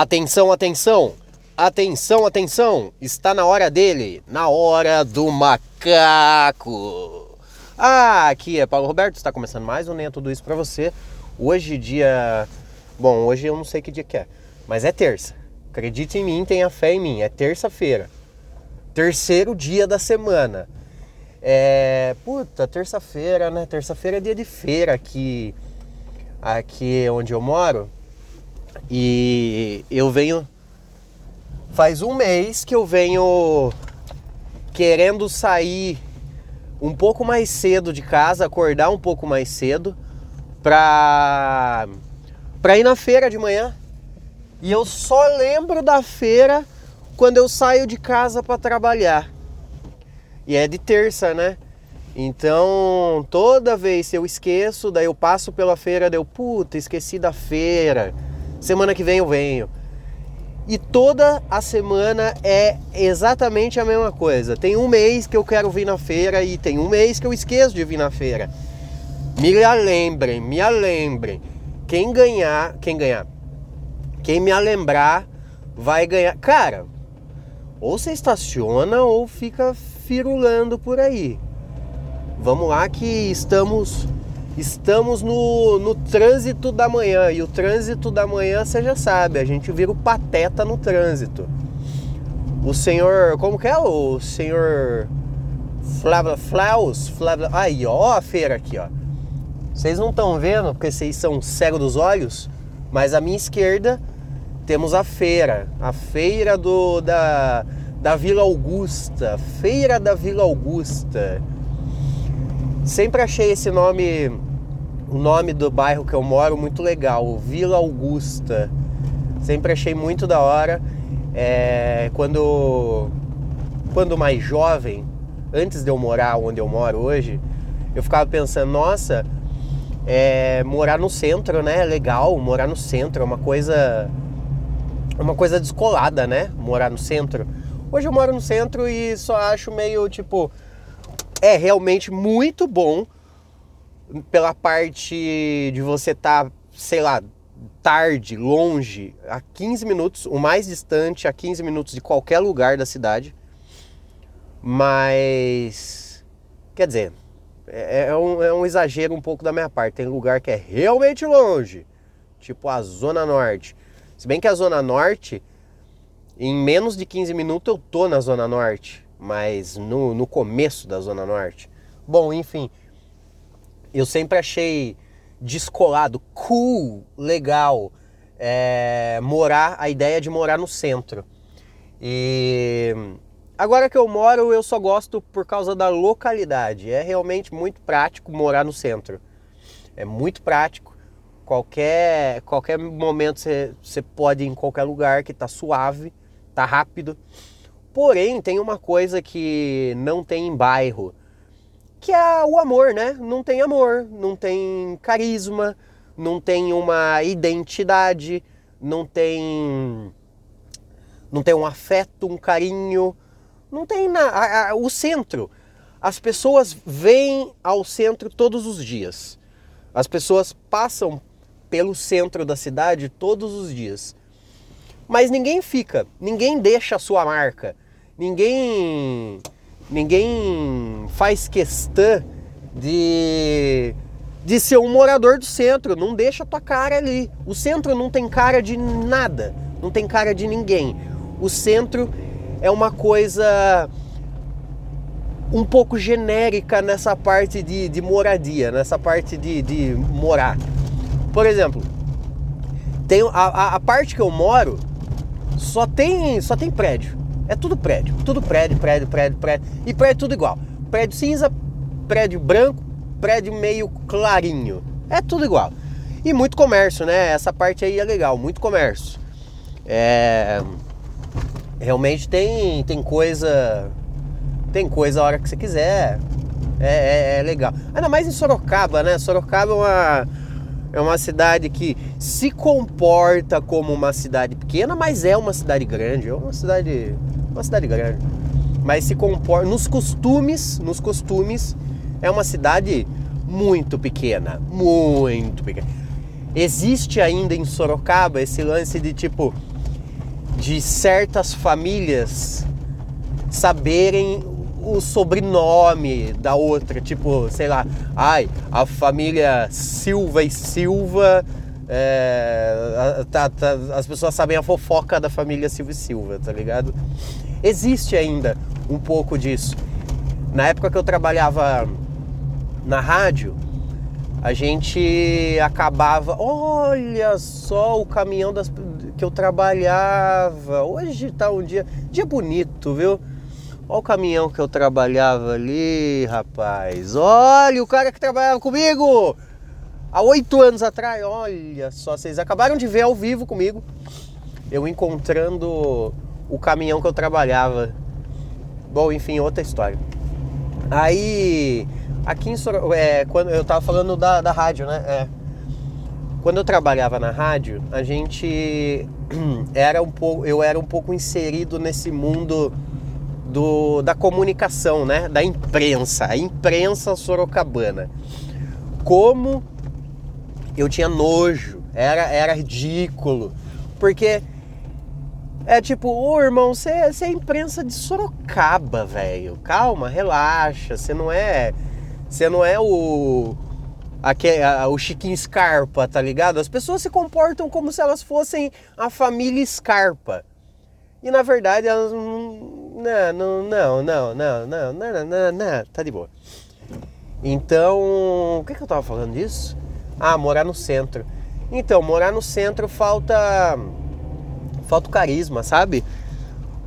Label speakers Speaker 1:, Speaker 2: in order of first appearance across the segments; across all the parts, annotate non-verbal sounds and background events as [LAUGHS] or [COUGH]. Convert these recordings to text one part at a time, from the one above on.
Speaker 1: Atenção, atenção! Atenção, atenção! Está na hora dele, na hora do macaco! Ah, aqui é Paulo Roberto, está começando mais um Nem Tudo Isso para você. Hoje, dia. Bom, hoje eu não sei que dia que é, mas é terça. Acredite em mim, tenha fé em mim, é terça-feira. Terceiro dia da semana. É. Puta, terça-feira, né? Terça-feira é dia de feira aqui, aqui onde eu moro. E eu venho. Faz um mês que eu venho querendo sair um pouco mais cedo de casa, acordar um pouco mais cedo pra, pra ir na feira de manhã. E eu só lembro da feira quando eu saio de casa para trabalhar. E é de terça, né? Então, toda vez eu esqueço, daí eu passo pela feira, daí eu, puta, esqueci da feira semana que vem eu venho. E toda a semana é exatamente a mesma coisa. Tem um mês que eu quero vir na feira e tem um mês que eu esqueço de vir na feira. Me lembrem, me lembrem. Quem ganhar, quem ganhar, quem me lembrar vai ganhar. Cara, ou você estaciona ou fica firulando por aí. Vamos lá que estamos Estamos no, no trânsito da manhã e o trânsito da manhã você já sabe, a gente vira o pateta no trânsito. O senhor, como que é? O senhor Flávio Flaus, aí ó a feira aqui ó. Vocês não estão vendo porque vocês são cegos dos olhos, mas à minha esquerda temos a feira, a feira do da da Vila Augusta, Feira da Vila Augusta. Sempre achei esse nome o nome do bairro que eu moro muito legal, Vila Augusta. Sempre achei muito da hora. É, quando, quando mais jovem, antes de eu morar onde eu moro hoje, eu ficava pensando, nossa, é, morar no centro, né? É legal, morar no centro é uma coisa. uma coisa descolada, né? Morar no centro. Hoje eu moro no centro e só acho meio tipo. É realmente muito bom pela parte de você estar, tá, sei lá, tarde, longe, a 15 minutos, o mais distante, a 15 minutos de qualquer lugar da cidade. Mas, quer dizer, é, é, um, é um exagero um pouco da minha parte. Tem lugar que é realmente longe, tipo a Zona Norte. Se bem que a Zona Norte, em menos de 15 minutos eu tô na Zona Norte, mas no, no começo da Zona Norte. Bom, enfim, eu sempre achei descolado, cool, legal, é, morar, a ideia de morar no centro. E agora que eu moro, eu só gosto por causa da localidade. É realmente muito prático morar no centro. É muito prático. Qualquer, qualquer momento você, pode ir em qualquer lugar que tá suave, tá rápido. Porém, tem uma coisa que não tem em bairro que é o amor, né? Não tem amor, não tem carisma, não tem uma identidade, não tem não tem um afeto, um carinho, não tem nada. O centro, as pessoas vêm ao centro todos os dias. As pessoas passam pelo centro da cidade todos os dias. Mas ninguém fica, ninguém deixa a sua marca. Ninguém Ninguém faz questão de, de ser um morador do centro. Não deixa tua cara ali. O centro não tem cara de nada, não tem cara de ninguém. O centro é uma coisa um pouco genérica nessa parte de, de moradia, nessa parte de, de morar. Por exemplo, tem a, a, a parte que eu moro só tem só tem prédio. É tudo prédio, tudo prédio, prédio, prédio, prédio. E prédio tudo igual. Prédio cinza, prédio branco, prédio meio clarinho. É tudo igual. E muito comércio, né? Essa parte aí é legal, muito comércio. É... Realmente tem, tem coisa. Tem coisa a hora que você quiser. É, é, é legal. Ainda mais em Sorocaba, né? Sorocaba é uma é uma cidade que se comporta como uma cidade pequena, mas é uma cidade grande. É uma cidade, uma cidade grande. Mas se comporta nos costumes, nos costumes é uma cidade muito pequena, muito pequena. Existe ainda em Sorocaba esse lance de tipo de certas famílias saberem o sobrenome da outra, tipo, sei lá, ai, a família Silva e Silva, é, tá, tá, as pessoas sabem a fofoca da família Silva e Silva, tá ligado? Existe ainda um pouco disso. Na época que eu trabalhava na rádio, a gente acabava. Olha só o caminhão das, que eu trabalhava. Hoje tá um dia. Dia bonito, viu? Olha o caminhão que eu trabalhava ali, rapaz. Olha o cara que trabalhava comigo há oito anos atrás. Olha só, vocês acabaram de ver ao vivo comigo. Eu encontrando o caminhão que eu trabalhava. Bom, enfim, outra história. Aí, aqui em Sorocaba, é, quando eu tava falando da, da rádio, né? É. Quando eu trabalhava na rádio, a gente [CLEARS THROAT] era um pouco, eu era um pouco inserido nesse mundo do, da comunicação, né? Da imprensa, a imprensa sorocabana. Como eu tinha nojo, era, era ridículo, porque é tipo, ô irmão, você é imprensa de Sorocaba, velho. Calma, relaxa, você não é. Você não é o. Aqui, a, o Chiquinho Scarpa, tá ligado? As pessoas se comportam como se elas fossem a família Scarpa. E na verdade elas não, não, não, não, não, não, não, não, não, tá de boa. Então, o que, que eu tava falando disso? Ah, morar no centro. Então, morar no centro falta falta carisma, sabe?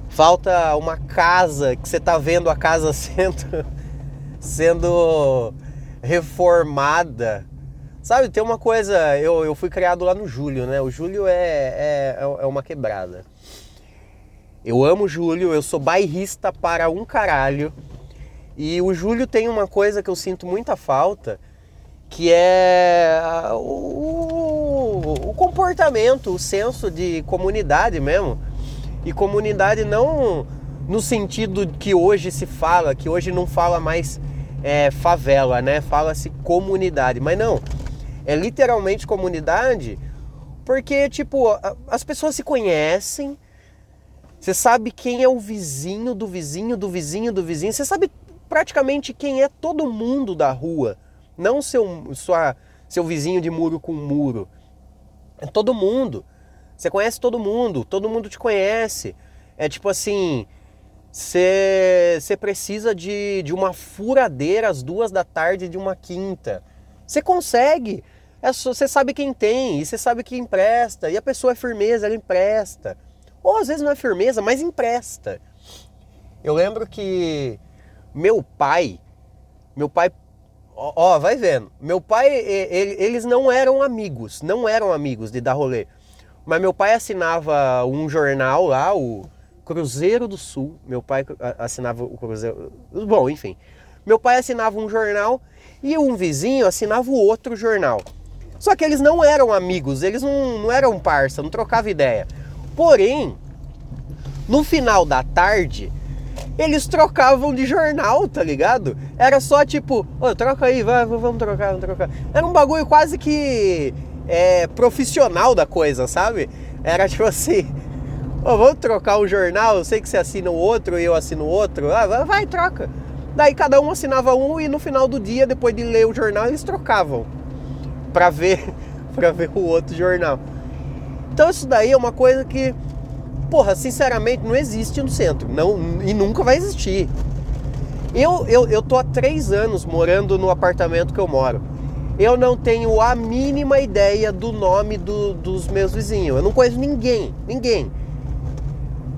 Speaker 1: Falta uma casa que você tá vendo a casa [LAUGHS] sendo sendo reformada. Sabe, tem uma coisa, eu, eu fui criado lá no Júlio, né? O Júlio é, é, é uma quebrada. Eu amo o Júlio, eu sou bairrista para um caralho. E o Júlio tem uma coisa que eu sinto muita falta, que é o, o comportamento, o senso de comunidade mesmo. E comunidade não no sentido que hoje se fala, que hoje não fala mais é, favela, né? Fala-se comunidade. Mas não, é literalmente comunidade, porque, tipo, as pessoas se conhecem, você sabe quem é o vizinho do vizinho do vizinho do vizinho. Você sabe praticamente quem é todo mundo da rua. Não seu, sua, seu vizinho de muro com muro. É todo mundo. Você conhece todo mundo. Todo mundo te conhece. É tipo assim. Você precisa de, de uma furadeira às duas da tarde de uma quinta. Você consegue. Você é sabe quem tem. E você sabe que empresta. E a pessoa é firmeza, ela empresta. Ou às vezes não é firmeza, mas empresta. Eu lembro que meu pai, meu pai, ó, vai vendo, meu pai, ele, eles não eram amigos, não eram amigos de dar rolê. Mas meu pai assinava um jornal lá, o Cruzeiro do Sul. Meu pai assinava o Cruzeiro. Bom, enfim. Meu pai assinava um jornal e um vizinho assinava o outro jornal. Só que eles não eram amigos, eles não, não eram parça, não trocavam ideia. Porém, no final da tarde, eles trocavam de jornal, tá ligado? Era só tipo, oh, troca aí, vai, vamos trocar, vamos trocar. Era um bagulho quase que é, profissional da coisa, sabe? Era tipo assim, oh, vamos trocar um jornal, eu sei que você assina o outro e eu assino o outro, ah, vai, vai, troca. Daí cada um assinava um e no final do dia, depois de ler o jornal, eles trocavam para ver, [LAUGHS] para ver o outro jornal. Então isso daí é uma coisa que, porra, sinceramente não existe no centro. Não, e nunca vai existir. Eu, eu, eu tô há três anos morando no apartamento que eu moro. Eu não tenho a mínima ideia do nome do, dos meus vizinhos. Eu não conheço ninguém, ninguém.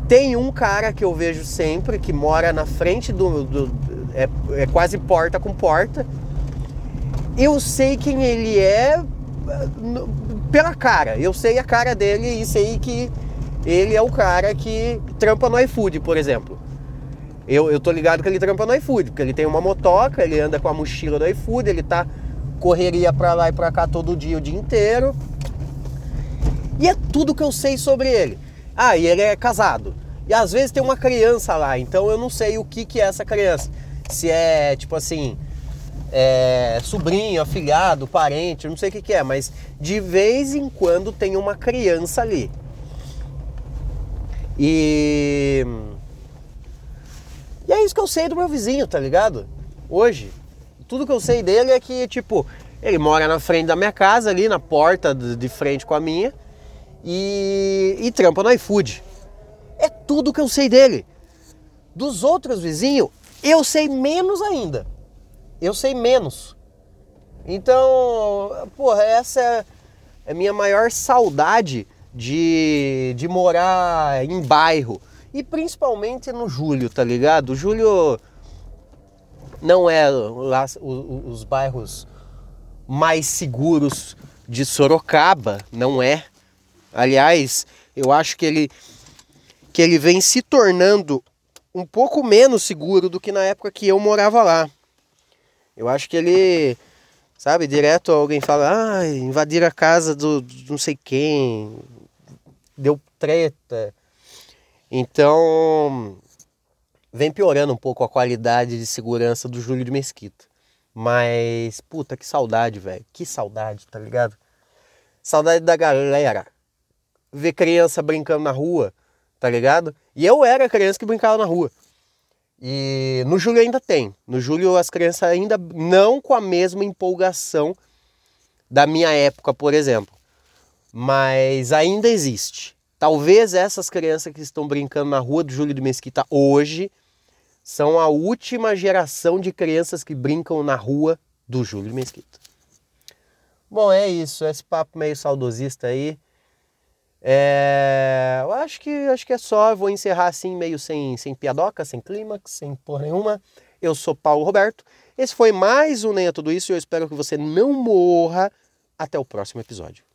Speaker 1: Tem um cara que eu vejo sempre, que mora na frente do. do é, é quase porta com porta. Eu sei quem ele é pela cara. Eu sei a cara dele e sei que ele é o cara que trampa no iFood, por exemplo. Eu, eu tô ligado que ele trampa no iFood, porque ele tem uma motoca, ele anda com a mochila do iFood, ele tá correria pra lá e pra cá todo dia, o dia inteiro. E é tudo que eu sei sobre ele. Ah, e ele é casado. E às vezes tem uma criança lá, então eu não sei o que, que é essa criança. Se é tipo assim, é, sobrinho, afilhado, parente, não sei o que, que é, mas de vez em quando tem uma criança ali. E. E é isso que eu sei do meu vizinho, tá ligado? Hoje. Tudo que eu sei dele é que, tipo, ele mora na frente da minha casa, ali na porta de frente com a minha, e, e trampa no iFood. É tudo que eu sei dele. Dos outros vizinhos, eu sei menos ainda. Eu sei menos. Então, porra, essa é a minha maior saudade de, de morar em bairro. E principalmente no Júlio, tá ligado? O Júlio não é lá os, os bairros mais seguros de Sorocaba, não é. Aliás, eu acho que ele que ele vem se tornando um pouco menos seguro do que na época que eu morava lá. Eu acho que ele, sabe, direto alguém fala, ah, invadir a casa do, do não sei quem, deu treta. Então, vem piorando um pouco a qualidade de segurança do Júlio de Mesquita. Mas, puta, que saudade, velho. Que saudade, tá ligado? Saudade da galera. Ver criança brincando na rua, tá ligado? E eu era criança que brincava na rua. E no Júlio ainda tem. No Júlio as crianças ainda não com a mesma empolgação da minha época, por exemplo. Mas ainda existe. Talvez essas crianças que estão brincando na rua do Júlio de Mesquita hoje são a última geração de crianças que brincam na rua do Júlio Mesquita. Bom, é isso. Esse papo meio saudosista aí. É... Eu acho que, acho que é só. Eu vou encerrar assim, meio sem, sem piadoca, sem clímax, sem porra nenhuma. Eu sou Paulo Roberto. Esse foi mais um Nem é Tudo Isso e eu espero que você não morra. Até o próximo episódio.